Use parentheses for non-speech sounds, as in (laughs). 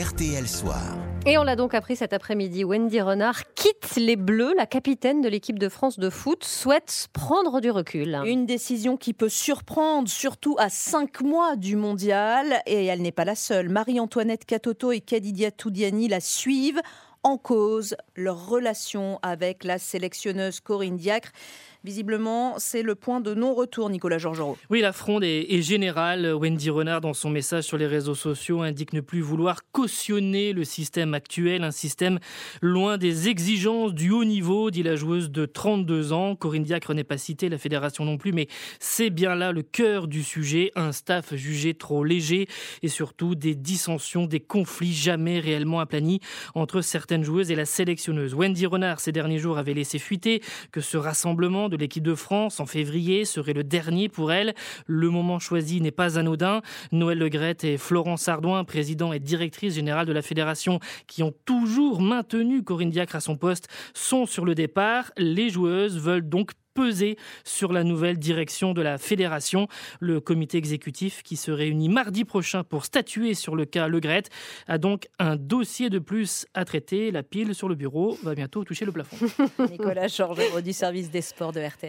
RTL Soir. Et on l'a donc appris cet après-midi, Wendy Renard quitte les Bleus. La capitaine de l'équipe de France de foot souhaite prendre du recul. Une décision qui peut surprendre, surtout à cinq mois du mondial. Et elle n'est pas la seule. Marie-Antoinette Catoto et Kadidia Toudiani la suivent en cause leur relation avec la sélectionneuse Corinne Diacre. Visiblement, c'est le point de non-retour, Nicolas Georgerot. Oui, la fronde est, générale. Wendy Renard, dans son message sur les réseaux sociaux, indique ne plus vouloir cautionner le système actuel, un système loin des exigences du haut niveau, dit la joueuse de 32 ans. Corinne Diacre n'est pas citée, la fédération non plus, mais c'est bien là le cœur du sujet. Un staff jugé trop léger et surtout des dissensions, des conflits jamais réellement aplanis entre certaines joueuses et la sélectionneuse. Wendy Renard, ces derniers jours, avait laissé fuiter que ce rassemblement de l'équipe de France en février serait le dernier pour elle. Le moment choisi n'est pas anodin. Noël Legrette et Florence Ardouin, président et directrice générale de la fédération, qui ont toujours maintenu Corinne Diacre à son poste, sont sur le départ. Les joueuses veulent donc peser sur la nouvelle direction de la fédération. Le comité exécutif qui se réunit mardi prochain pour statuer sur le cas Le a donc un dossier de plus à traiter. La pile sur le bureau va bientôt toucher le plafond. (laughs) Nicolas Georges du service des sports de RTL.